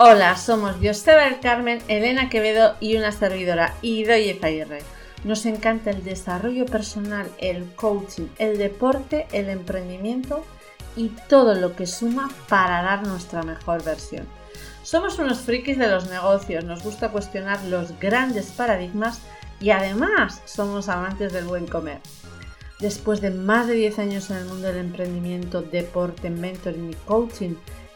Hola, somos del Carmen, Elena Quevedo y una servidora, Idoye Zaguirre. Nos encanta el desarrollo personal, el coaching, el deporte, el emprendimiento y todo lo que suma para dar nuestra mejor versión. Somos unos frikis de los negocios, nos gusta cuestionar los grandes paradigmas y además somos amantes del buen comer. Después de más de 10 años en el mundo del emprendimiento, deporte, mentoring y coaching,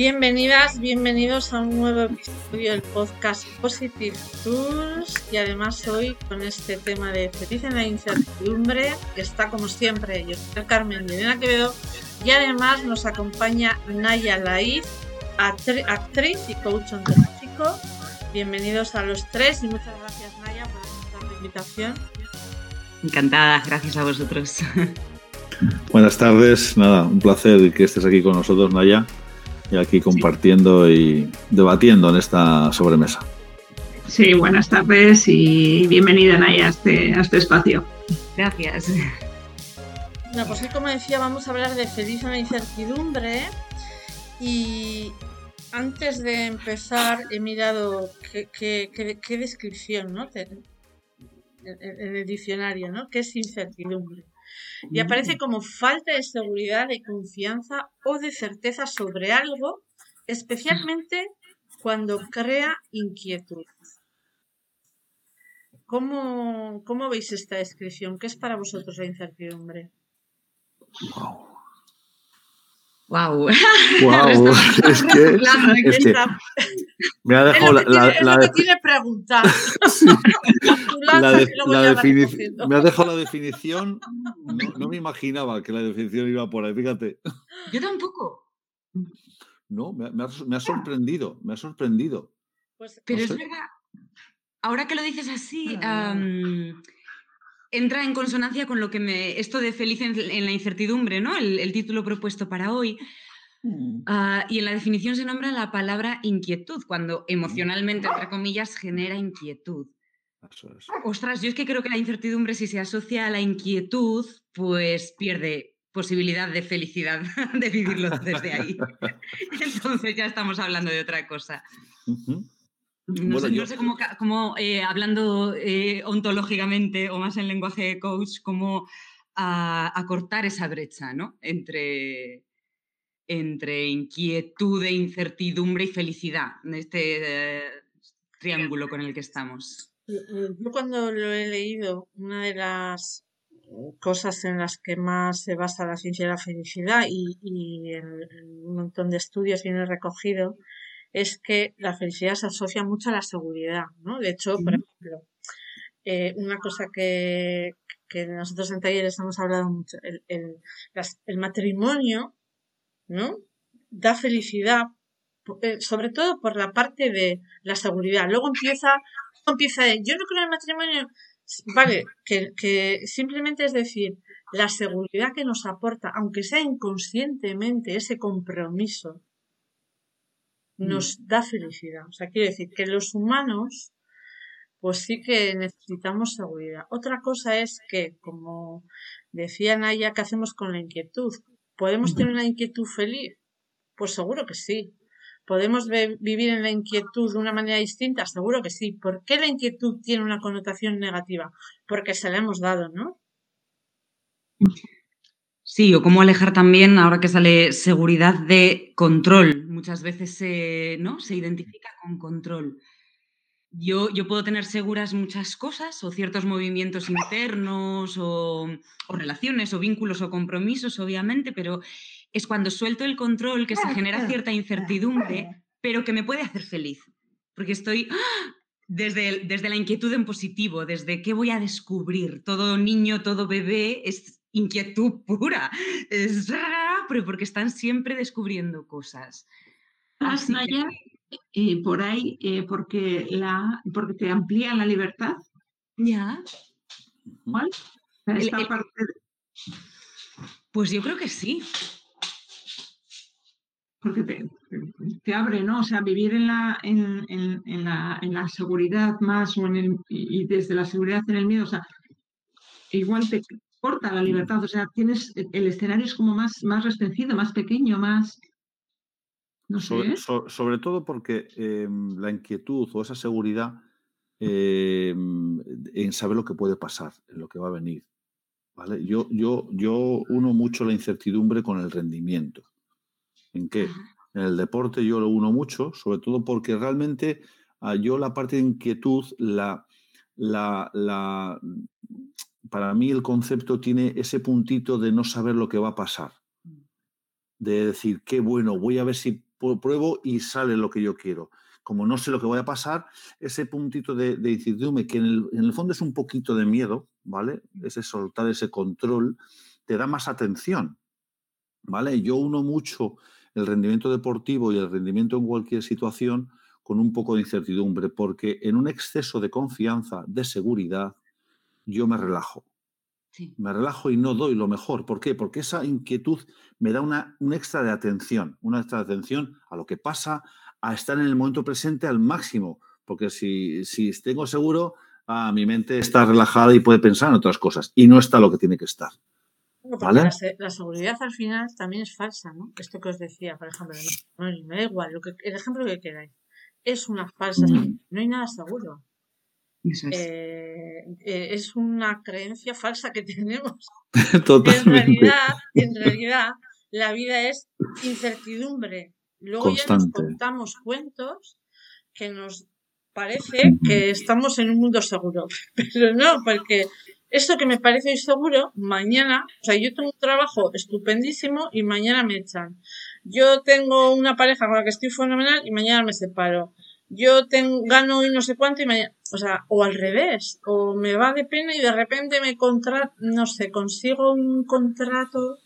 Bienvenidas, bienvenidos a un nuevo episodio del podcast Positive Tools y además hoy con este tema de feliz en la incertidumbre que está como siempre yo soy Carmen Elena Quevedo y además nos acompaña Naya Laiz, actriz y coach ontológico. Bienvenidos a los tres y muchas gracias Naya por aceptar la invitación. Encantada, gracias a vosotros. Buenas tardes, nada, un placer que estés aquí con nosotros Naya y aquí compartiendo y debatiendo en esta sobremesa. Sí, buenas tardes y bienvenida Naya a este, a este espacio. Gracias. Bueno, pues como decía, vamos a hablar de feliz en la incertidumbre y antes de empezar he mirado qué, descripción, ¿no? En, en el diccionario, ¿no? ¿Qué es incertidumbre? Y aparece como falta de seguridad, de confianza o de certeza sobre algo, especialmente cuando crea inquietud. ¿Cómo, veis esta descripción? ¿Qué es para vosotros la incertidumbre? Wow. Wow. es que, me ha dejado la, la, me ha dejado la definición. No, me imaginaba que la definición iba por ahí, fíjate. Yo tampoco. No, me, ha, sorprendido, me ha sorprendido. Pues, Pero es verdad, ahora que lo dices así, entra en consonancia con lo que me. Esto de feliz en, la incertidumbre, ¿no? El, título propuesto para hoy. Mm. Ah, y en la definición se nombra la palabra inquietud, cuando emocionalmente, entre comillas, genera inquietud. Ostras, yo es que creo que la incertidumbre, si se asocia a la inquietud, pues pierde posibilidad de felicidad de vivirlo desde ahí. Entonces ya estamos hablando de otra cosa. No, sé, cómo, eh, hablando eh, ontológicamente o más en lenguaje de coach, cómo acortar esa brecha ¿no? entre, entre inquietud e incertidumbre y felicidad, en este eh, triángulo con el que estamos. Yo cuando lo he leído, una de las cosas en las que más se basa la ciencia de la felicidad y, y en un montón de estudios viene recogido es que la felicidad se asocia mucho a la seguridad, ¿no? De hecho, por ejemplo, eh, una cosa que, nosotros en talleres hemos hablado mucho, el, el, matrimonio, ¿no? Da felicidad, eh, sobre todo por la parte de la seguridad. Luego empieza, empieza yo no creo en el matrimonio, vale, que, que simplemente es decir, la seguridad que nos aporta, aunque sea inconscientemente, ese compromiso, nos mm. da felicidad. O sea, quiere decir que los humanos, pues sí que necesitamos seguridad. Otra cosa es que, como decía Naya, ¿qué hacemos con la inquietud? ¿Podemos tener una inquietud feliz? Pues seguro que sí. ¿Podemos vivir en la inquietud de una manera distinta? Seguro que sí. ¿Por qué la inquietud tiene una connotación negativa? Porque se la hemos dado, ¿no? Sí, o cómo alejar también, ahora que sale seguridad de control. Muchas veces se, ¿no? se identifica con control. Yo, yo, puedo tener seguras muchas cosas o ciertos movimientos internos o, relaciones o vínculos o compromisos, obviamente, pero es cuando suelto el control que se genera cierta incertidumbre, pero que me puede hacer feliz. Porque estoy ¡ah! desde, desde la inquietud en positivo, desde qué voy a descubrir. Todo niño, todo bebé es inquietud pura. Es, pero porque están siempre descubriendo cosas. Así eh, por ahí eh, porque, la, porque te amplía la libertad. Ya. ¿Cuál? Esta parte Pues yo creo que sí. Porque te, abre, ¿no? O sea, vivir en la, en, en, la, en la seguridad más o en el, y desde la seguridad en el miedo, o sea, igual te corta la libertad, o sea, tienes, el escenario es como más, más restringido, más pequeño, más... No sé. Sobre, todo porque em, la inquietud o esa seguridad em, en saber lo que puede pasar, en lo que va a venir. ¿vale? Yo, yo, yo uno mucho la incertidumbre con el rendimiento. ¿En qué? En el deporte yo lo uno mucho, sobre todo porque realmente ah, yo la parte de inquietud, la, la, la, para mí el concepto tiene ese puntito de no saber lo que va a pasar. De decir, qué bueno, voy a ver si pruebo y sale lo que yo quiero. Como no sé lo que voy a pasar, ese puntito de, incertidumbre, que en el, en el, fondo es un poquito de miedo, ¿vale? Ese soltar ese control, te da más atención, ¿vale? Yo uno mucho el rendimiento deportivo y el rendimiento en cualquier situación con un poco de incertidumbre, porque en un exceso de confianza, de seguridad, yo me relajo. Me relajo y no doy lo mejor. ¿Por qué? Porque esa inquietud me da una, un extra de atención, una extra de atención a lo que pasa, a estar en el momento presente al máximo. Porque si, si tengo seguro, ah, mi mente está relajada y puede pensar en otras cosas y no está lo que tiene que estar. La, seguridad al final también es falsa, ¿no? Esto que os decía, por ejemplo, no, me da igual, lo que, el ejemplo que queráis, es una falsa, mm. no hay nada seguro. Es. Eh, eh, es. una creencia falsa que tenemos. En realidad, en realidad, la vida es incertidumbre. Luego ya nos contamos cuentos que nos parece que estamos en un mundo seguro, pero no, porque esto que me parece inseguro, mañana, o sea, yo tengo un trabajo estupendísimo y mañana me echan. Yo tengo una pareja con la que estoy fenomenal y mañana me separo. Yo tengo, gano hoy no sé cuánto y mañana, o sea, o al revés, o me va de pena y de repente me contrato, no sé, consigo un contrato,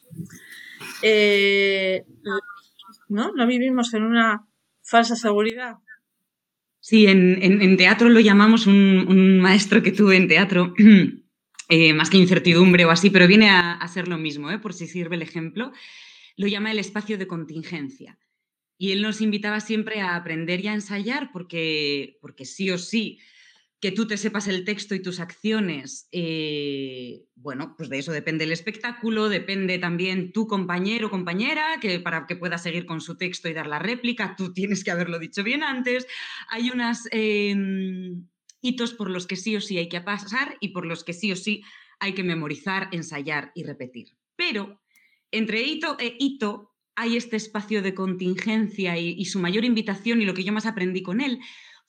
eh, ¿no? No vivimos en una falsa seguridad. Sí, en, teatro lo llamamos un maestro que tuve en teatro. Eh, más que incertidumbre o así, pero viene a, ser lo mismo, ¿eh? por si sirve el ejemplo, lo llama el espacio de contingencia. Y él nos invitaba siempre a aprender y a ensayar porque, porque sí o sí, que tú te sepas el texto y tus acciones, eh, bueno, pues de eso depende el espectáculo, depende también tu compañero o compañera, que para que pueda seguir con su texto y dar la réplica, tú tienes que haberlo dicho bien antes. Hay unas em, hitos por los que sí o sí hay que pasar y por los que sí o sí hay que memorizar, ensayar y repetir. Pero entre hito e hito hay este espacio de contingencia y, su mayor invitación y lo que yo más aprendí con él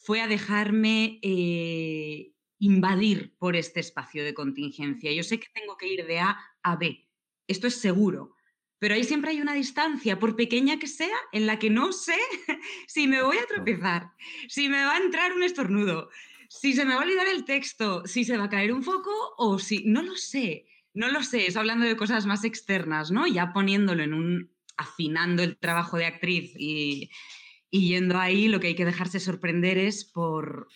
fue a dejarme eh, invadir por este espacio de contingencia. Yo sé que tengo que ir de A a B, esto es seguro, pero ahí siempre hay una distancia, por pequeña que sea, en la que no sé si me voy a tropezar, si me va a entrar un estornudo, si se me va a olvidar el texto, si se va a caer un foco o si, no lo sé, no lo sé, es hablando de cosas más externas, ¿no? Ya poniéndolo en un, afinando el trabajo de actriz y, yendo ahí, lo que hay que dejarse sorprender es por,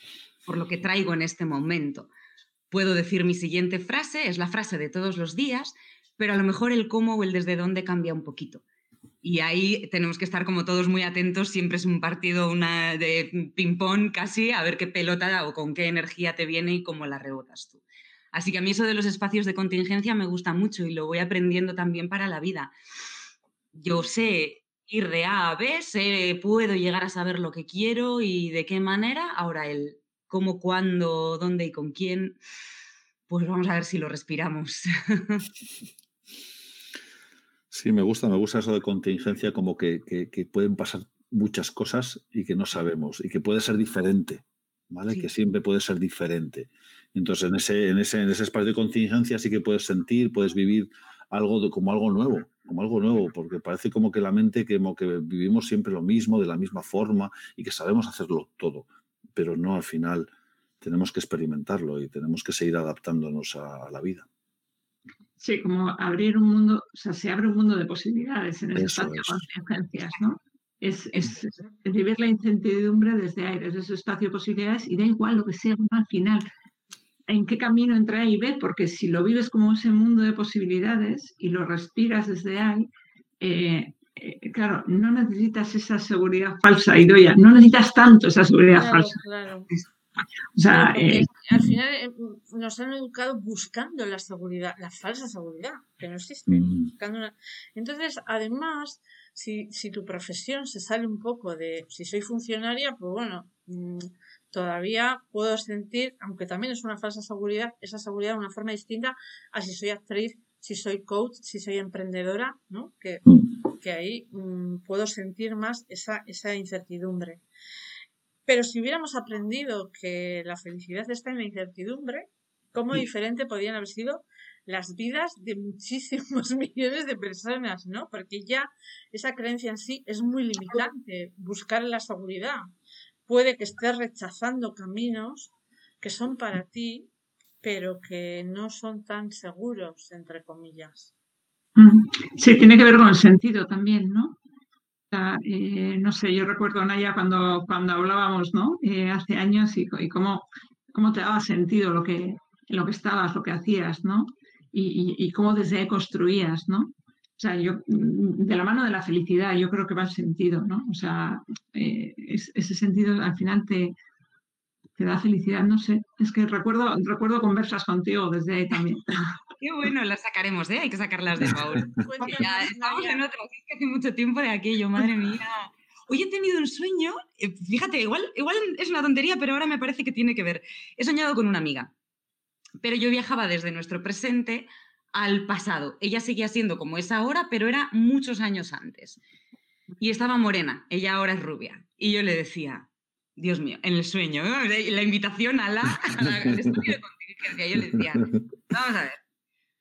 por lo que traigo en este momento. Puedo decir mi siguiente frase, es la frase de todos los días, pero a lo mejor el cómo o el desde dónde cambia un poquito. Y ahí tenemos que estar como todos muy atentos, siempre es un partido una de ping-pong casi, a ver qué pelota o con qué energía te viene y cómo la rebotas tú. Así que a mí eso de los espacios de contingencia me gusta mucho y lo voy aprendiendo también para la vida. Yo sé ir de A a B, sé, puedo llegar a saber lo que quiero y de qué manera. Ahora el cómo, cuándo, dónde y con quién, pues vamos a ver si lo respiramos. Sí, me gusta, me gusta eso de contingencia, como que, pueden pasar muchas cosas y que no sabemos, y que puede ser diferente, ¿vale? Que siempre puede ser diferente. Entonces, en ese, en ese, en ese espacio de contingencia sí que puedes sentir, puedes vivir algo como algo nuevo, como algo nuevo, porque parece como que la mente, como que vivimos siempre lo mismo, de la misma forma, y que sabemos hacerlo todo, pero no al final tenemos que experimentarlo y tenemos que seguir adaptándonos a la vida. Sí, como abrir un mundo, o sea, se abre un mundo de posibilidades en ese espacio de contingencias, ¿no? Es, es, vivir la incertidumbre desde ahí, desde ese espacio de posibilidades, y da igual lo que sea al final, en qué camino entra y ve, porque si lo vives como ese mundo de posibilidades y lo respiras desde ahí, eh, eh, claro, no necesitas esa seguridad falsa, Idoya, no necesitas tanto esa seguridad falsa. Claro. O sea, eh, al final nos han educado buscando la seguridad, la falsa seguridad, que no existe. Mm. Entonces, además, si, si, tu profesión se sale un poco de si soy funcionaria, pues bueno, mm, todavía puedo sentir, aunque también es una falsa seguridad, esa seguridad de una forma distinta a si soy actriz, si soy coach, si soy emprendedora, ¿no? Que, mm. que ahí mm, puedo sentir más esa, esa incertidumbre. Pero si hubiéramos aprendido que la felicidad está en la incertidumbre, ¿cómo diferente podrían haber sido las vidas de muchísimos millones de personas, ¿no? Porque ya esa creencia en sí es muy limitante, buscar la seguridad puede que estés rechazando caminos que son para ti, pero que no son tan seguros, entre comillas. Mm, sí, tiene que ver con el sentido también, ¿no? Eh, no sé, yo recuerdo, Naya, cuando, cuando hablábamos, ¿no? Eh, hace años y, cómo, cómo te daba sentido lo que, lo que estabas, lo que hacías, ¿no? Y, y, cómo desde ahí construías, ¿no? O sea, yo, mm, de la mano de la felicidad, yo creo que va el sentido, ¿no? O sea, eh, ese sentido al final te, te da felicidad, no sé. Es que recuerdo, recuerdo conversas contigo desde ahí también. Qué bueno, las sacaremos, ¿eh? Hay que sacarlas de Paul. Pues ya estamos en otra, es que hace mucho tiempo de aquello, madre mía. Hoy he tenido un sueño, eh, fíjate, igual, igual es una tontería, pero ahora me parece que tiene que ver. He soñado con una amiga, pero yo viajaba desde nuestro presente al pasado. Ella seguía siendo como es ahora, pero era muchos años antes. Y estaba morena, ella ahora es rubia. Y yo le decía, Dios mío, en el sueño, la invitación a la, al estudio de contingencia, yo le decía, vamos a ver,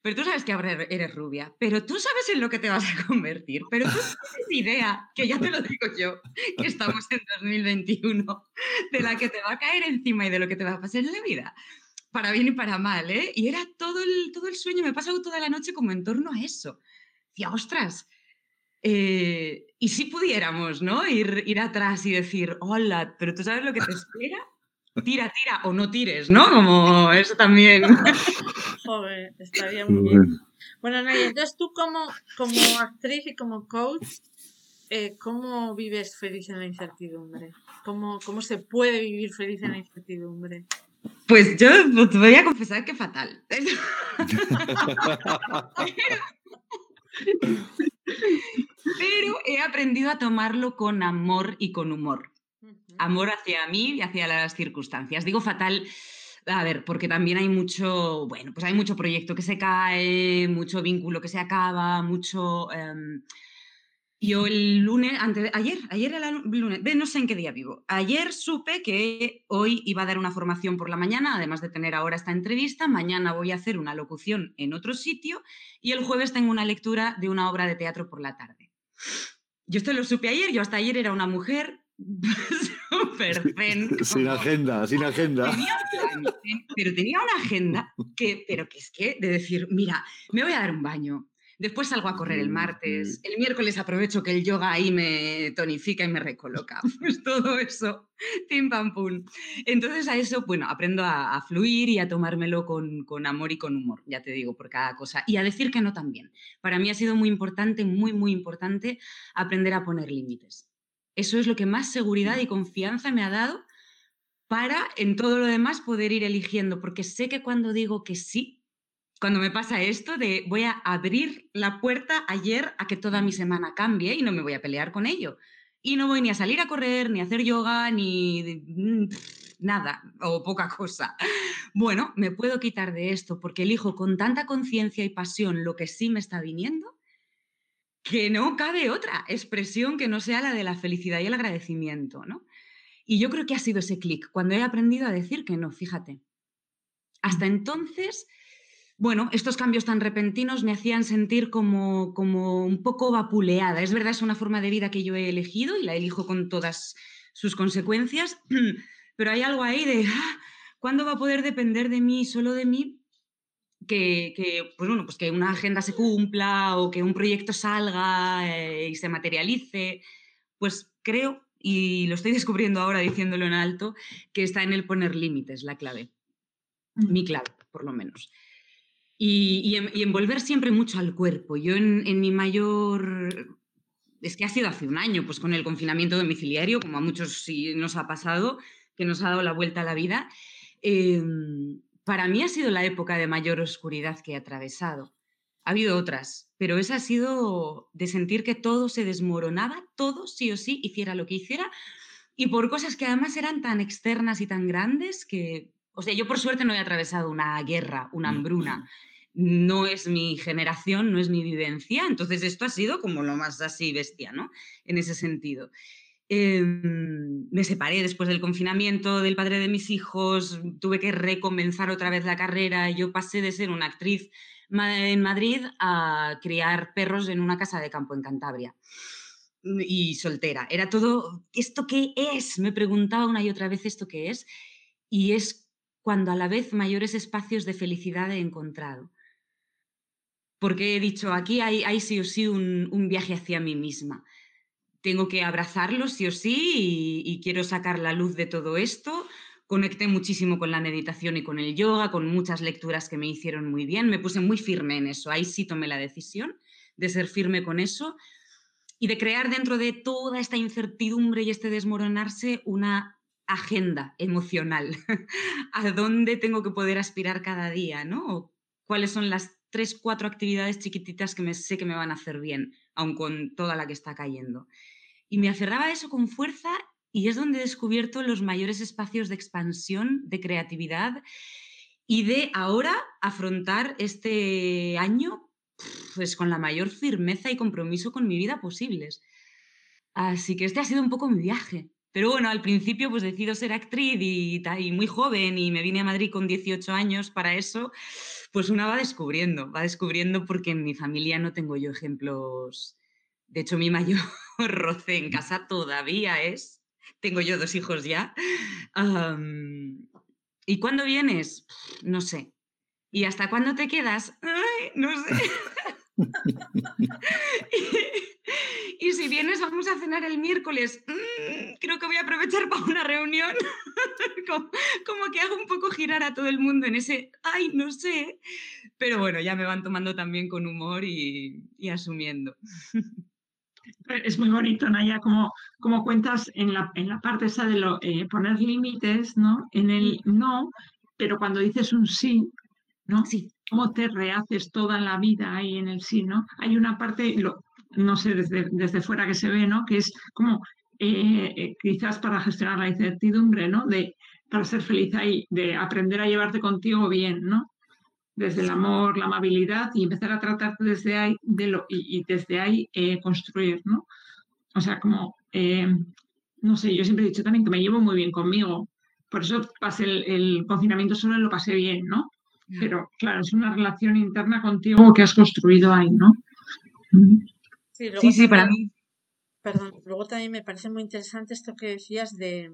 pero tú sabes que ahora eres rubia, pero tú sabes en lo que te vas a convertir, pero tú tienes idea, que ya te lo digo yo, que estamos en 2021, de la que te va a caer encima y de lo que te va a pasar en la vida para bien y para mal, ¿eh? Y era todo el, todo el sueño, me he pasado toda la noche como en torno a eso. Decía, ostras, eh, y si pudiéramos, ¿no? Ir, ir atrás y decir, hola, pero tú sabes lo que te espera. Tira, tira o no tires, ¿no? Como eso también. Joder, estaría muy bien. Bueno, Naya, entonces tú como, como actriz y como coach, eh, ¿cómo vives feliz en la incertidumbre? ¿Cómo, ¿Cómo se puede vivir feliz en la incertidumbre? Pues yo te voy a confesar que fatal. Pero he aprendido a tomarlo con amor y con humor. Amor hacia mí y hacia las circunstancias. Digo fatal, a ver, porque también hay mucho, bueno, pues hay mucho proyecto que se cae, mucho vínculo que se acaba, mucho... Em, yo el lunes, antes, ayer, ayer era el lunes, no sé en qué día vivo. Ayer supe que hoy iba a dar una formación por la mañana, además de tener ahora esta entrevista. Mañana voy a hacer una locución en otro sitio y el jueves tengo una lectura de una obra de teatro por la tarde. Yo esto lo supe ayer, yo hasta ayer era una mujer súper zen. Sin agenda, sin agenda. pero tenía una agenda que, pero que es que, de decir, mira, me voy a dar un baño, Después salgo a correr el martes. El miércoles aprovecho que el yoga ahí me tonifica y me recoloca. Pues todo eso, pim pam pum. Entonces a eso, bueno, aprendo a, fluir y a tomármelo con, con, amor y con humor, ya te digo, por cada cosa. Y a decir que no también. Para mí ha sido muy importante, muy, muy importante aprender a poner límites. Eso es lo que más seguridad y confianza me ha dado para en todo lo demás poder ir eligiendo, porque sé que cuando digo que sí, cuando me pasa esto de voy a abrir la puerta ayer a que toda mi semana cambie y no me voy a pelear con ello. Y no voy ni a salir a correr, ni a hacer yoga, ni mm, nada, o poca cosa. Bueno, me puedo quitar de esto porque elijo con tanta conciencia y pasión lo que sí me está viniendo, que no cabe otra expresión que no sea la de la felicidad y el agradecimiento, ¿no? Y yo creo que ha sido ese clic, cuando he aprendido a decir que no, fíjate. Hasta entonces bueno, estos cambios tan repentinos me hacían sentir como, como un poco vapuleada. Es verdad, es una forma de vida que yo he elegido y la elijo con todas sus consecuencias, pero hay algo ahí de, ah, ¿cuándo va a poder depender de mí, solo de mí? que, pues bueno, pues que una agenda se cumpla o que un proyecto salga eh, y se materialice, pues creo, y lo estoy descubriendo ahora diciéndolo en alto, que está en el poner límites la clave, mm. mi clave, por lo menos. Y, envolver siempre mucho al cuerpo. Yo en, mi mayor es que ha sido hace un año, pues con el confinamiento domiciliario, como a muchos sí nos ha pasado, que nos ha dado la vuelta a la vida. Em, para mí ha sido la época de mayor oscuridad que he atravesado. Ha habido otras, pero esa ha sido de sentir que todo se desmoronaba, todo sí o sí, hiciera lo que hiciera, y por cosas que además eran tan externas y tan grandes que, o sea, yo por suerte no he atravesado una guerra, una hambruna, no es mi generación, no es mi vivencia, entonces esto ha sido como lo más así bestia, ¿no? En ese sentido. Em, me separé después del confinamiento del padre de mis hijos, tuve que recomenzar otra vez la carrera. Yo pasé de ser una actriz en Madrid a criar perros en una casa de campo en Cantabria y soltera. Era todo, ¿esto qué es? Me preguntaba una y otra vez esto qué es. Y es cuando a la vez mayores espacios de felicidad he encontrado. Porque he dicho, aquí hay, sí o sí un viaje hacia mí misma tengo que abrazarlo sí o sí y, quiero sacar la luz de todo esto. Conecté muchísimo con la meditación y con el yoga, con muchas lecturas que me hicieron muy bien. Me puse muy firme en eso. Ahí sí tomé la decisión de ser firme con eso y de crear dentro de toda esta incertidumbre y este desmoronarse una agenda emocional. ¿A dónde tengo que poder aspirar cada día? ¿no? ¿Cuáles son las tres, cuatro actividades chiquititas que me sé que me van a hacer bien, aun con toda la que está cayendo? Y me aferraba a eso con fuerza y es donde he descubierto los mayores espacios de expansión, de creatividad y de ahora afrontar este año pues con la mayor firmeza y compromiso con mi vida posibles. Así que este ha sido un poco mi viaje. Pero bueno, al principio pues decido ser actriz y, y muy joven y me vine a Madrid con 18 años para eso, pues una va descubriendo, va descubriendo porque en mi familia no tengo yo ejemplos de hecho, mi mayor roce en casa todavía es, tengo yo dos hijos ya. ¿Y cuándo vienes? No sé. ¿Y hasta cuándo te quedas? no sé. y, si vienes, vamos a cenar el miércoles. Mm, creo que voy a aprovechar para una reunión. como, que hago un poco girar a todo el mundo en ese, ay, no sé. Pero bueno, ya me van tomando también con humor y asumiendo. Es muy bonito, Naya, como, como cuentas en la, en la parte esa de lo, eh, poner límites, ¿no? En el no, pero cuando dices un sí, ¿no? Sí. ¿Cómo te rehaces toda la vida ahí en el sí, ¿no? Hay una parte, lo, no sé, desde, desde fuera que se ve, ¿no? Que es como eh, eh, quizás para gestionar la incertidumbre, ¿no? De, para ser feliz ahí, de aprender a llevarte contigo bien, ¿no? desde el amor, la amabilidad y empezar a tratarte desde ahí de lo, y, desde ahí eh, construir, ¿no? O sea, como, eh, no sé, yo siempre he dicho también que me llevo muy bien conmigo, por eso pasé el, confinamiento solo lo pasé bien, ¿no? Pero claro, es una relación interna contigo que has construido ahí, ¿no? Sí, sí, sí, para mí. Perdón, luego también me parece muy interesante esto que decías de,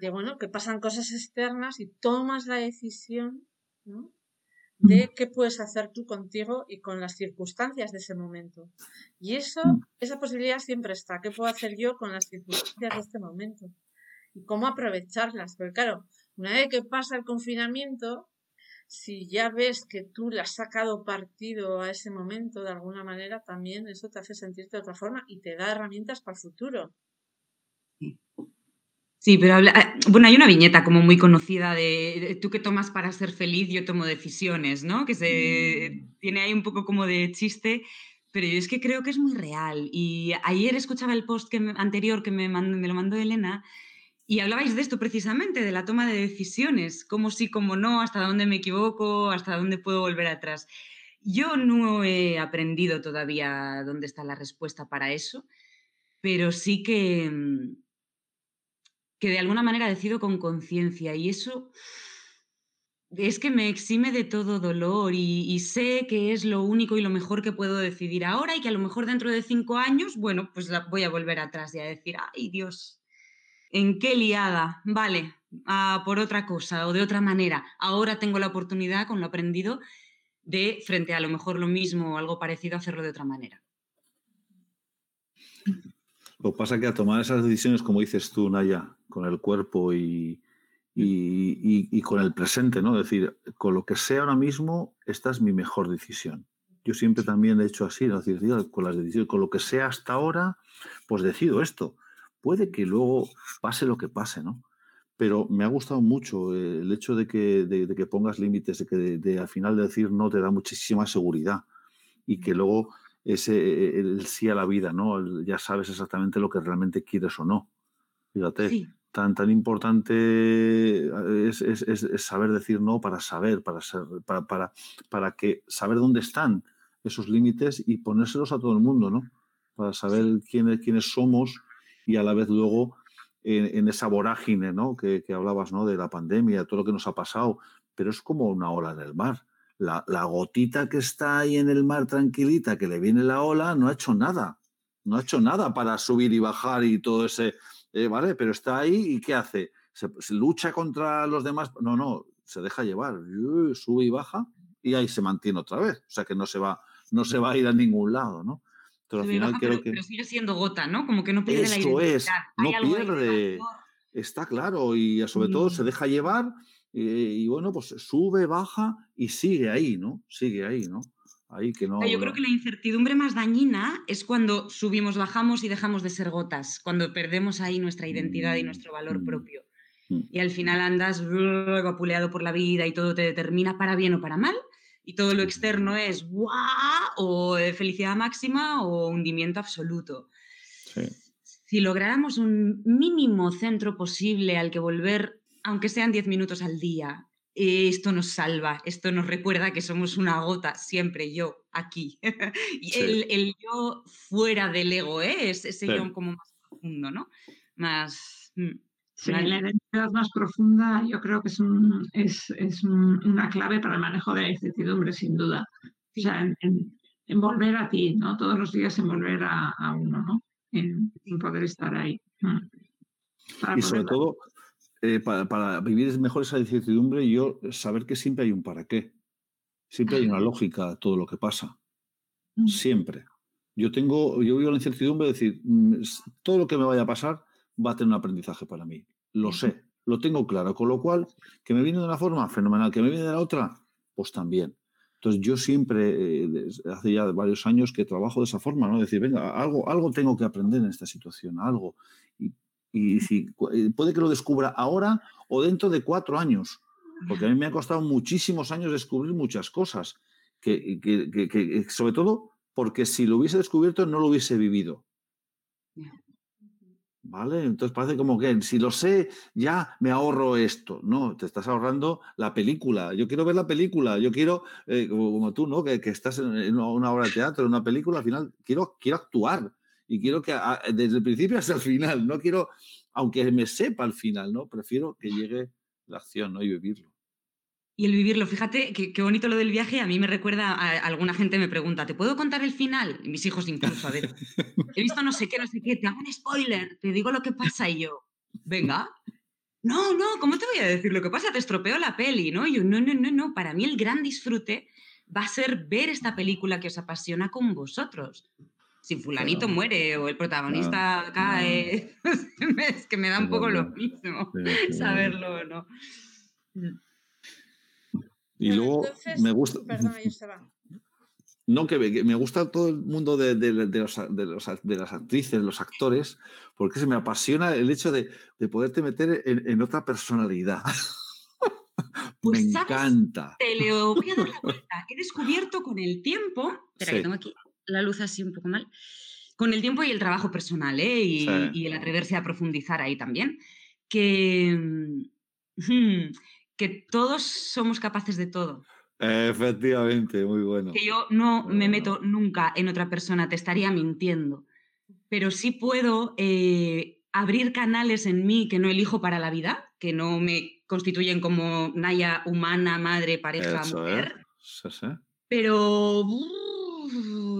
de, bueno, que pasan cosas externas y tomas la decisión, ¿no? de qué puedes hacer tú contigo y con las circunstancias de ese momento. Y eso, esa posibilidad siempre está. ¿Qué puedo hacer yo con las circunstancias de este momento? Y cómo aprovecharlas. Porque claro, una vez que pasa el confinamiento, si ya ves que tú le has sacado partido a ese momento de alguna manera, también eso te hace sentirte de otra forma y te da herramientas para el futuro. Sí, pero ah, bueno, hay una viñeta como muy conocida de, tú que tomas para ser feliz, yo tomo decisiones, ¿no? Que se mm. tiene ahí un poco como de chiste, pero yo es que creo que es muy real. Y ayer escuchaba el post que anterior que me, me lo mandó Elena y hablabais de esto precisamente, de la toma de decisiones, cómo sí, cómo no, hasta dónde me equivoco, hasta dónde puedo volver atrás. Yo no he aprendido todavía dónde está la respuesta para eso, pero sí que mm, que de alguna manera decido con conciencia y eso es que me exime de todo dolor y, sé que es lo único y lo mejor que puedo decidir ahora y que a lo mejor dentro de cinco años, bueno, pues voy a volver atrás y a decir, ay Dios, ¿En qué liada? Vale, por otra cosa o de otra manera. Ahora tengo la oportunidad, con lo aprendido, de, frente a lo mejor lo mismo o algo parecido, hacerlo de otra manera. Lo que pasa es que a tomar esas decisiones, como dices tú, Naya, con el cuerpo y, y, con el presente, ¿no? Es decir, con lo que sea ahora mismo, esta es mi mejor decisión. Yo siempre también he hecho así, ¿no? decir, con las decisiones, con lo que sea hasta ahora, pues decido esto. Puede que luego pase lo que pase, ¿no? Pero me ha gustado mucho el hecho de que, de, que pongas límites, de que de, al final de decir no te da muchísima seguridad y que luego ese el sí a la vida, ¿no? ya sabes exactamente lo que realmente quieres o no. Fíjate, tan, tan importante es, saber decir no para saber, para, ser, para, para, para que saber dónde están esos límites y ponérselos a todo el mundo, ¿no? Para saber quiénes, quiénes somos y a la vez luego en, esa vorágine, ¿no? Que, hablabas, ¿no? De la pandemia, todo lo que nos ha pasado, pero es como una ola en el mar. La, gotita que está ahí en el mar tranquilita, que le viene la ola, no ha hecho nada. No ha hecho nada para subir y bajar y todo ese, eh, ¿vale? Pero está ahí y ¿qué hace? ¿Se, lucha contra los demás? No, no, se deja llevar, sube y baja y ahí se mantiene otra vez. O sea que no se va, no se va a ir a ningún lado, ¿no? Pero al final creo que. Pero sigue siendo gota, ¿no? Como que no pierde la identidad. es, no pierde. Está claro, y sobre todo se mm. deja llevar y, bueno, pues sube, baja y sigue ahí, ¿no? Sigue ahí, ¿no? Ahí que no. Yo creo que la incertidumbre más dañina es cuando subimos, bajamos y dejamos de ser gotas, cuando perdemos ahí nuestra identidad y mm, nuestro valor mm, propio. Y al final andas vapuleado por la vida y todo te determina para bien o para mal y todo lo externo es ¡guau! o felicidad máxima o hundimiento absoluto. Si lográramos un mínimo centro posible al que volver, aunque sean 10 minutos al día, esto nos salva, esto nos recuerda que somos una gota, siempre yo, aquí. y el, yo fuera del ego, ¿eh? es ese yo como más profundo, ¿no? Más... Mm. Sí, la identidad más profunda yo creo que es, un, es, es una clave para el manejo de la incertidumbre, sin duda. O sea, en, volver a ti, ¿no? Todos los días en volver a, uno, ¿no? En, poder estar ahí. Mm. y sobre todo, eh, para, para, vivir mejor esa incertidumbre, yo saber que siempre hay un para qué. Siempre hay una lógica a todo lo que pasa. Mm. Siempre. Yo tengo, yo vivo la incertidumbre de decir, mm, todo lo que me vaya a pasar, va a tener un aprendizaje para mí. Lo sé, lo tengo claro. Con lo cual, que me viene de una forma fenomenal, que me viene de la otra, pues también. Entonces yo siempre, eh, hace ya varios años que trabajo de esa forma, ¿no? Decir, venga, algo, algo tengo que aprender en esta situación, algo. Y, y si, eh, puede que lo descubra ahora o dentro de cuatro años, porque a mí me ha costado muchísimos años descubrir muchas cosas, que, que, que sobre todo porque si lo hubiese descubierto no lo hubiese vivido. ¿Vale? Entonces parece como que si lo sé, ya me ahorro esto. No, te estás ahorrando la película. Yo quiero ver la película. Yo quiero, eh, como, tú, ¿no? Que, estás en, una obra de teatro, en una película, al final quiero, quiero actuar. Y quiero que desde el principio hasta el final. No quiero, aunque me sepa al final, ¿no? Prefiero que llegue la acción, ¿no? Y vivirlo y el vivirlo. Fíjate qué bonito lo del viaje. A mí me recuerda, a, alguna gente me pregunta, ¿te puedo contar el final? Y mis hijos incluso, a ver, he visto no sé qué, no sé qué, te hago un spoiler, te digo lo que pasa y yo, venga. No, no, ¿cómo te voy a decir lo que pasa? Te estropeo la peli, ¿no? Y yo, no, no, no, no. Para mí el gran disfrute va a ser ver esta película que os apasiona con vosotros. Si fulanito muere o el protagonista cae, es que me da un poco lo mismo saberlo no. Mm. Y luego me gusta. No, que me, gusta todo el mundo de, de, los, de, las actrices, los actores, porque se me apasiona el hecho de, poderte meter en, otra personalidad. Pues, me encanta. Te le voy a dar la vuelta. He descubierto con el tiempo. Espera, que tengo aquí la luz así un poco mal. Con el tiempo y el trabajo personal, ¿eh? y, y el atreverse a profundizar ahí también, que. Hmm, que todos somos capaces de todo. Efectivamente, muy bueno. Que yo no me meto nunca en otra persona, te estaría mintiendo. Pero sí puedo eh, abrir canales en mí que no elijo para la vida, que no me constituyen como Naya humana, madre, pareja, mujer. Sí, sí. Pero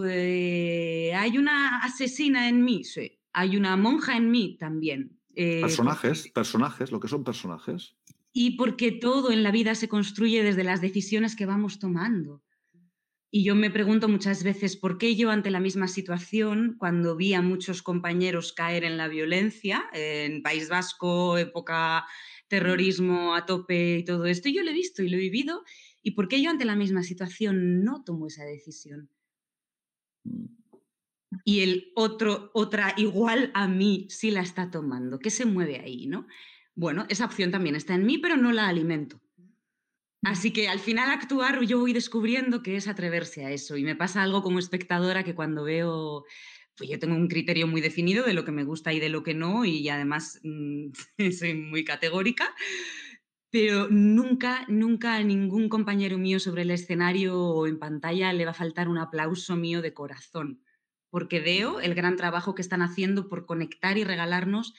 eh, hay una asesina en mí, sí. Hay una monja en mí también. Eh, personajes, personajes, lo que son personajes. Y porque todo en la vida se construye desde las decisiones que vamos tomando. Y yo me pregunto muchas veces por qué yo ante la misma situación, cuando vi a muchos compañeros caer en la violencia, en País Vasco, época terrorismo a tope y todo esto, yo lo he visto y lo he vivido, y por qué yo ante la misma situación no tomo esa decisión. Y el otro, otra igual a mí sí la está tomando. ¿Qué se mueve ahí, no? Bueno, esa opción también está en mí, pero no la alimento. Así que al final actuar yo voy descubriendo que es atreverse a eso. Y me pasa algo como espectadora que cuando veo, pues yo tengo un criterio muy definido de lo que me gusta y de lo que no y además mm, soy muy categórica, pero nunca, nunca a ningún compañero mío sobre el escenario o en pantalla le va a faltar un aplauso mío de corazón, porque veo el gran trabajo que están haciendo por conectar y regalarnos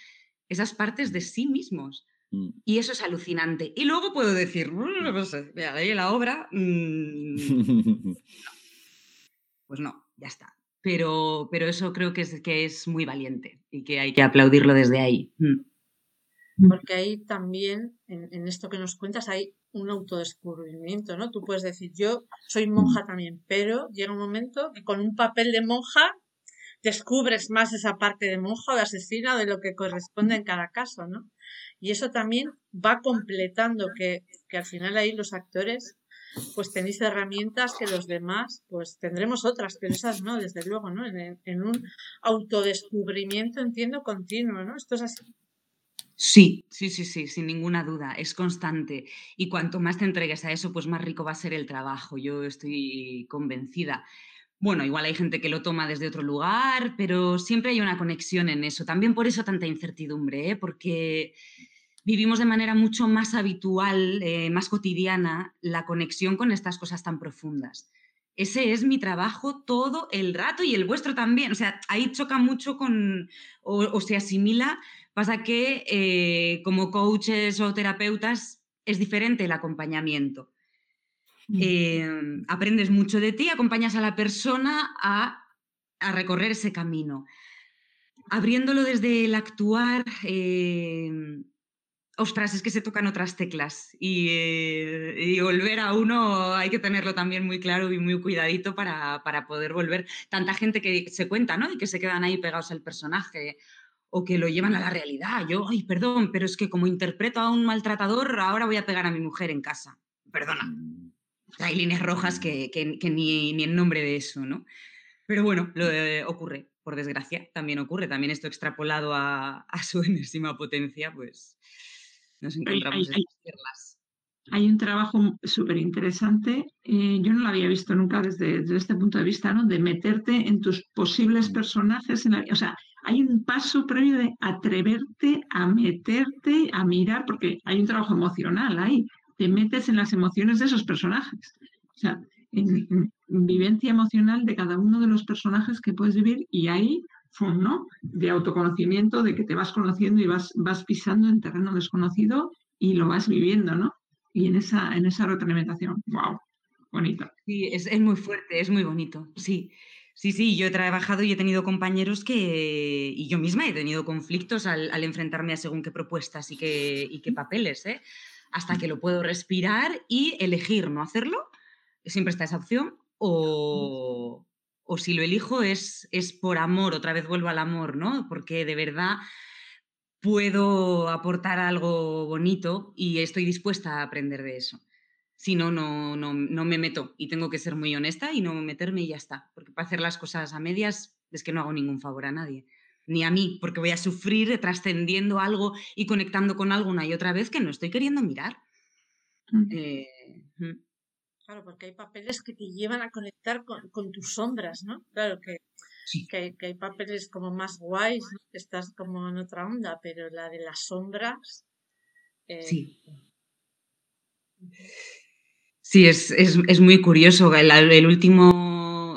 esas partes de sí mismos. Mm. Y eso es alucinante. Y luego puedo decir, mm, no sé, ahí la obra. Mm, pues no, ya está. Pero, pero eso creo que es, que es muy valiente y que hay que aplaudirlo desde ahí. Porque ahí también, en, esto que nos cuentas, hay un autodescubrimiento, ¿no? Tú puedes decir, yo soy monja también, pero llega un momento que con un papel de monja descubres más esa parte de monja o de asesina de lo que corresponde en cada caso, ¿no? Y eso también va completando que, al final ahí los actores pues tenéis herramientas que los demás pues tendremos otras, pero esas no, desde luego, ¿no? En, un autodescubrimiento, entiendo, continuo, ¿no? Esto es así. Sí, sí, sí, sí, sin ninguna duda, es constante. Y cuanto más te entregues a eso, pues más rico va a ser el trabajo, yo estoy convencida. Bueno, igual hay gente que lo toma desde otro lugar, pero siempre hay una conexión en eso. También por eso tanta incertidumbre, ¿eh? porque vivimos de manera mucho más habitual, eh, más cotidiana, la conexión con estas cosas tan profundas. Ese es mi trabajo todo el rato y el vuestro también. O sea, ahí choca mucho con, o, se asimila, pasa que eh, como coaches o terapeutas es diferente el acompañamiento. Em, aprendes mucho de ti, acompañas a la persona a, recorrer ese camino. Abriéndolo desde el actuar, em, ostras, es que se tocan otras teclas eh, y, volver a uno hay que tenerlo también muy claro y muy cuidadito para, poder volver. Tanta gente que se cuenta, ¿no? Y que se quedan ahí pegados al personaje o que lo llevan a la realidad. Yo, ay, perdón, pero es que como interpreto a un maltratador, ahora voy a pegar a mi mujer en casa. Perdona. Hay líneas rojas que, ni, ni, en nombre de eso, ¿no? Pero bueno, lo ocurre, por desgracia, también ocurre, también esto extrapolado a, su enésima potencia, pues nos encontramos hay, en las hay un trabajo súper interesante, eh, yo no lo había visto nunca desde, este punto de vista, ¿no? De meterte en tus posibles mm. personajes, en o sea, hay un paso previo de atreverte a meterte, a mirar, porque hay un trabajo emocional ahí, te metes en las emociones de esos personajes. O sea, en, vivencia emocional de cada uno de los personajes que puedes vivir y ahí, ¿no? De autoconocimiento, de que te vas conociendo y vas, vas pisando en terreno desconocido y lo vas viviendo, ¿no? Y en esa, en esa retroalimentación, wow, bonito. Sí, es, muy fuerte, es muy bonito, sí. Sí, sí, yo he trabajado y he tenido compañeros que, y yo misma he tenido conflictos al, al enfrentarme a según qué propuestas y qué, y qué papeles, ¿eh? Hasta que lo puedo respirar y elegir no hacerlo. Siempre está esa opción. O, o si lo elijo es, es por amor, otra vez vuelvo al amor, ¿no? Porque de verdad puedo aportar algo bonito y estoy dispuesta a aprender de eso. Si no, no, no, no me meto y tengo que ser muy honesta y no meterme y ya está. Porque para hacer las cosas a medias es que no hago ningún favor a nadie ni a mí, porque voy a sufrir trascendiendo algo y conectando con algo una y otra vez que no estoy queriendo mirar. Eh, claro, porque hay papeles que te llevan a conectar con, tus sombras, ¿no? Claro que, que, hay papeles como más guays, que estás como en otra onda, pero la de las sombras. Eh, sí. Sí, es, muy curioso. El, el último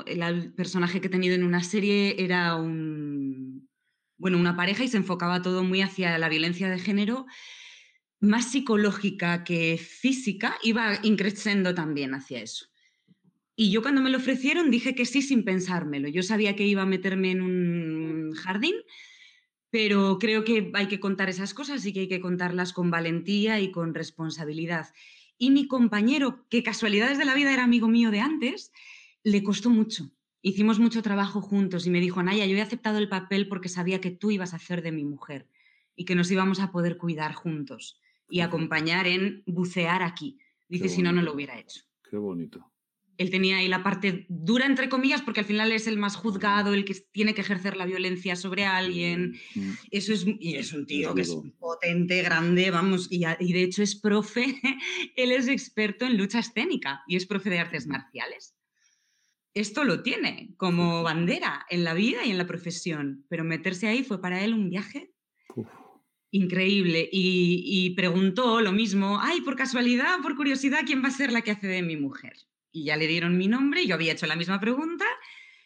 el personaje que he tenido en una serie era un, bueno, una pareja y se enfocaba todo muy hacia la violencia de género, más psicológica que física, iba increciendo también hacia eso. Y yo cuando me lo ofrecieron dije que sí sin pensármelo. Yo sabía que iba a meterme en un jardín, pero creo que hay que contar esas cosas y que hay que contarlas con valentía y con responsabilidad. Y mi compañero, que casualidades de la vida era amigo mío de antes, le costó mucho. Hicimos mucho trabajo juntos y me dijo, Naya, yo he aceptado el papel porque sabía que tú ibas a hacer de mi mujer y que nos íbamos a poder cuidar juntos y acompañar en bucear aquí. Dice, si no, no lo hubiera hecho. Qué bonito él tenía ahí la parte dura, entre comillas, porque al final es el más juzgado, el que tiene que ejercer la violencia sobre alguien. Mm. Eso es, y es un tío que es potente, grande, vamos, y, y, de hecho es profe, él es experto en lucha escénica y es profe de artes marciales. Esto lo tiene como bandera en la vida y en la profesión, pero meterse ahí fue para él un viaje increíble. Y, y preguntó lo mismo, ay, por casualidad, por curiosidad, ¿quién va a ser la que hace de mi mujer? y ya le dieron mi nombre, yo había hecho la misma pregunta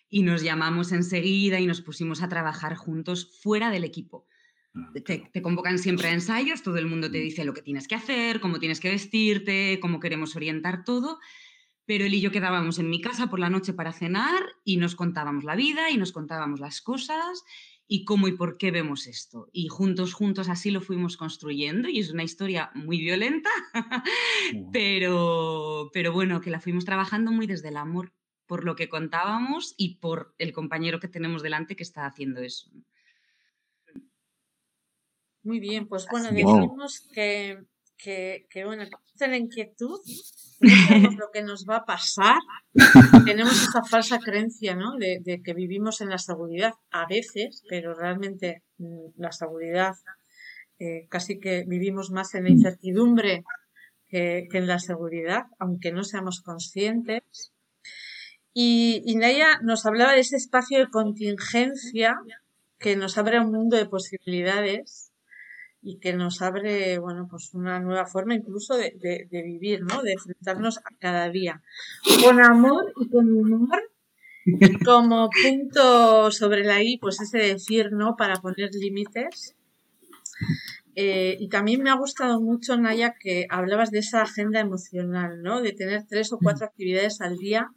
y nos llamamos enseguida y nos pusimos a trabajar juntos fuera del equipo. Ah, te, te, convocan siempre a ensayos, todo el mundo te dice lo que tienes que hacer, cómo tienes que vestirte, cómo queremos orientar todo, pero él y yo quedábamos en mi casa por la noche para cenar y nos contábamos la vida y nos contábamos las cosas y cómo y por qué vemos esto. Y juntos, juntos así lo fuimos construyendo y es una historia muy violenta, pero, pero bueno, que la fuimos trabajando muy desde el amor, por lo que contábamos y por el compañero que tenemos delante que está haciendo eso. Muy bien, pues bueno, decimos que, que, que bueno, la inquietud no sabemos lo que nos va a pasar. Tenemos esa falsa creencia, ¿no? De, que vivimos en la seguridad a veces, pero realmente mm, la seguridad eh, casi que vivimos más en la incertidumbre que, en la seguridad, aunque no seamos conscientes. Y, y Naya nos hablaba de ese espacio de contingencia que nos abre un mundo de posibilidades y que nos abre, bueno, pues una nueva forma incluso de, de, vivir, ¿no? De enfrentarnos a cada día. Con amor y con humor. Como punto sobre la I, pues ese decir no para poner límites. Eh, y también me ha gustado mucho, Naya, que hablabas de esa agenda emocional, ¿no? De tener tres o cuatro actividades al día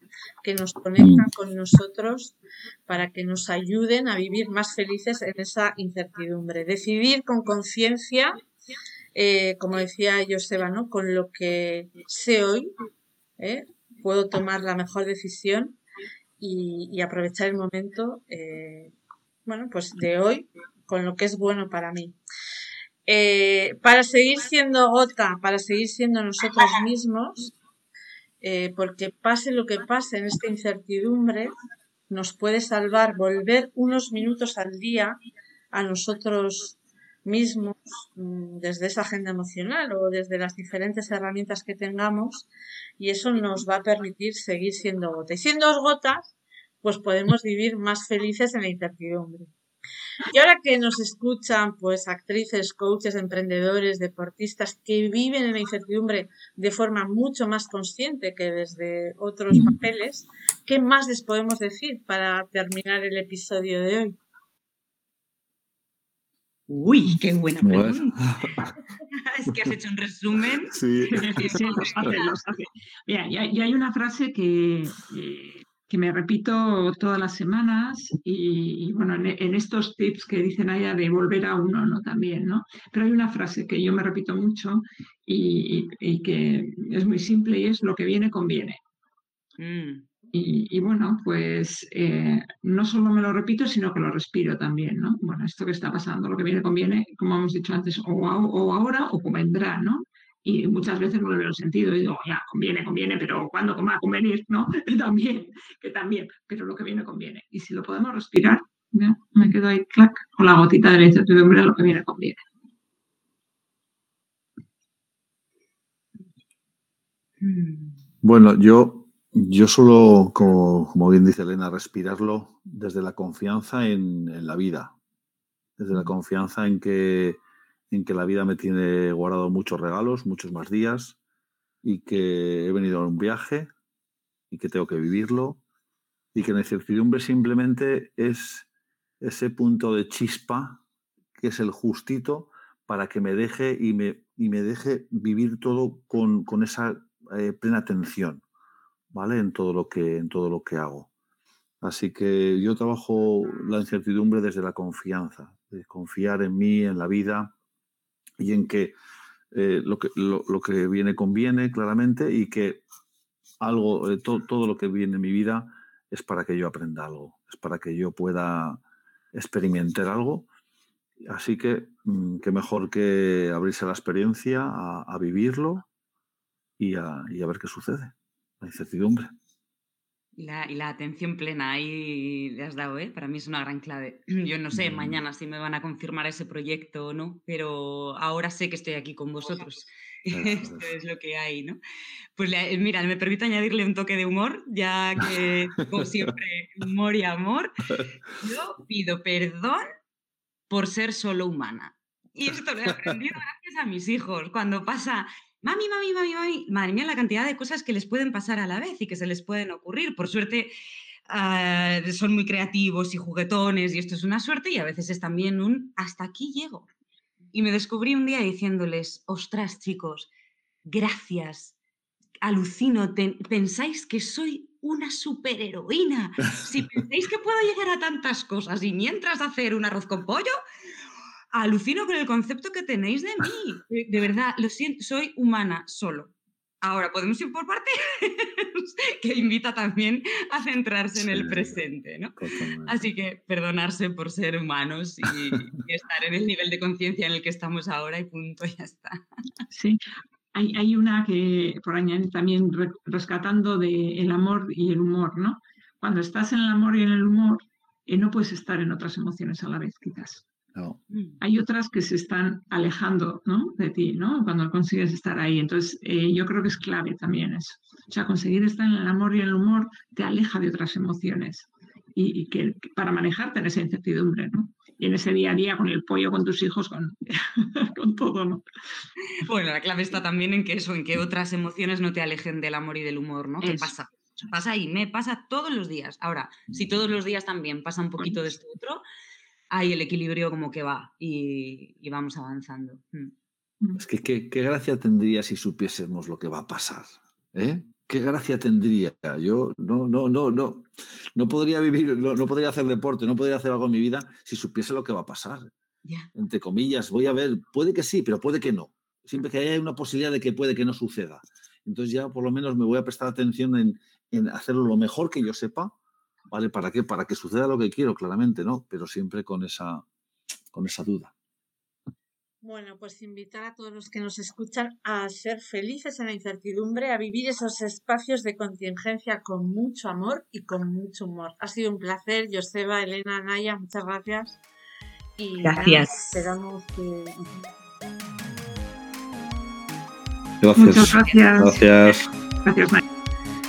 que nos conectan con nosotros para que nos ayuden a vivir más felices en esa incertidumbre. Decidir con conciencia, eh, como decía Joseba, ¿no? Con lo que sé hoy, ¿eh? puedo tomar la mejor decisión y, aprovechar el momento, bueno, pues de hoy con lo que es bueno para mí. Eh, para seguir siendo gota, para seguir siendo nosotros mismos, eh, porque pase lo que pase en esta incertidumbre, nos puede salvar volver unos minutos al día a nosotros mismos mm, desde esa agenda emocional o desde las diferentes herramientas que tengamos y eso nos va a permitir seguir siendo gota. Y siendo gotas, pues podemos vivir más felices en la incertidumbre. Y ahora que nos escuchan, pues actrices, coaches, emprendedores, deportistas que viven en la incertidumbre de forma mucho más consciente que desde otros papeles, ¿qué más les podemos decir para terminar el episodio de hoy? Uy, qué buena pregunta. es que has hecho un resumen. Sí. Mira, y hay una frase que, eh, que me repito todas las semanas y, bueno, en, estos tips que dicen allá de volver a uno, ¿no? También, ¿no? Pero hay una frase que yo me repito mucho y, que es muy simple y es lo que viene conviene. Mm. Y, bueno, pues eh, no solo me lo repito, sino que lo respiro también, ¿no? Bueno, esto que está pasando, lo que viene conviene, como hemos dicho antes, o, o ahora o vendrá, ¿no? Y muchas veces no le veo el sentido. Y digo, ya, conviene, conviene, pero ¿cuándo va a convenir? ¿No? también, que también, pero lo que viene conviene. Y si lo podemos respirar, me quedo ahí, clac, con la gotita de la incertidumbre, lo que viene conviene. Bueno, yo, yo solo, como, bien dice Elena, respirarlo desde la confianza en la vida, desde la confianza en que en que la vida me tiene guardado muchos regalos, muchos más días, y que he venido a un viaje y que tengo que vivirlo, y que la incertidumbre simplemente es ese punto de chispa que es el justito para que me deje y me, y me deje vivir todo con, esa eh, plena atención, ¿vale? En todo, lo que, en todo lo que hago. Así que yo trabajo la incertidumbre desde la confianza, de confiar en mí, en la vida y en que, eh, lo, que lo, que viene conviene claramente y que algo, eh, todo lo que viene en mi vida es para que yo aprenda algo, es para que yo pueda experimentar algo. Así que, mm, qué mejor que abrirse a la experiencia, a, vivirlo y a, y a ver qué sucede, la incertidumbre. Y la, atención plena, ahí le has dado, ¿eh? Para mí es una gran clave. Yo no sé mañana si me van a confirmar ese proyecto o no, pero ahora sé que estoy aquí con vosotros. Esto es lo que hay, ¿no? Pues mira, me permito añadirle un toque de humor, ya que, como siempre, humor y amor. Yo pido perdón por ser solo humana. Y esto lo he aprendido gracias a mis hijos. Cuando pasa mami, mami, mami, mami, madre mía, la cantidad de cosas que les pueden pasar a la vez y que se les pueden ocurrir. Por suerte, ah, son muy creativos y juguetones y esto es una suerte y a veces es también un hasta aquí llego. Y me descubrí un día diciéndoles, ostras chicos, gracias, alucino, pensáis que soy una superheroína. Si pensáis que puedo llegar a tantas cosas y mientras hacer un arroz con pollo, alucino con el concepto que tenéis de mí. De, verdad, lo siento, soy humana solo. Ahora, podemos ir por parte que invita también a centrarse en el presente, ¿no? Así que perdonarse por ser humanos y, estar en el nivel de conciencia en el que estamos ahora y punto, ya está. Sí, hay, hay una que, por añadir también, rescatando del el amor y el humor, ¿no? Cuando estás en el amor y en el humor, eh, no puedes estar en otras emociones a la vez, quizás. Mm. Hay otras que se están alejando de ti, ¿no? Cuando consigues estar ahí. Entonces, eh, yo creo que es clave también eso. O sea, conseguir estar en el amor y el humor te aleja de otras emociones y, que, para manejarte en esa incertidumbre, ¿no? Y en ese día a día con el pollo, con tus hijos, con, con todo, ¿no? Bueno, la clave está también en que eso, en que otras emociones no te alejen del amor y del humor, ¿no? ¿Qué pasa? Pasa ahí, me pasa todos los días. Ahora, si todos los días también pasa un poquito de esto otro, hay el equilibrio como que va y, vamos avanzando. Mm. Es que ¿qué, gracia tendría si supiésemos lo que va a pasar. ¿eh? ¿Qué gracia tendría? Yo no, no, no, no, no podría vivir, no, podría hacer deporte, no podría hacer algo en mi vida si supiese lo que va a pasar. Entre comillas, voy a ver, puede que sí, pero puede que no. Siempre que haya una posibilidad de que puede que no suceda. Entonces ya por lo menos me voy a prestar atención en, en hacerlo lo mejor que yo sepa ¿Vale? ¿Para qué? Para que suceda lo que quiero, claramente, ¿no? Pero siempre con esa, con esa duda. Bueno, pues invitar a todos los que nos escuchan a ser felices en la incertidumbre, a vivir esos espacios de contingencia con mucho amor y con mucho humor. Ha sido un placer, Joseba, Elena, Naya, muchas gracias. Y gracias. esperamos que... Gracias. Muchas gracias. Gracias. Gracias,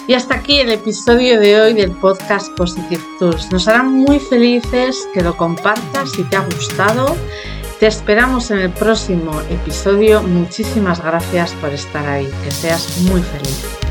y hasta aquí el episodio de hoy del podcast Positive Tools. Nos hará muy felices que lo compartas si te ha gustado. Te esperamos en el próximo episodio. Muchísimas gracias por estar ahí. Que seas muy feliz.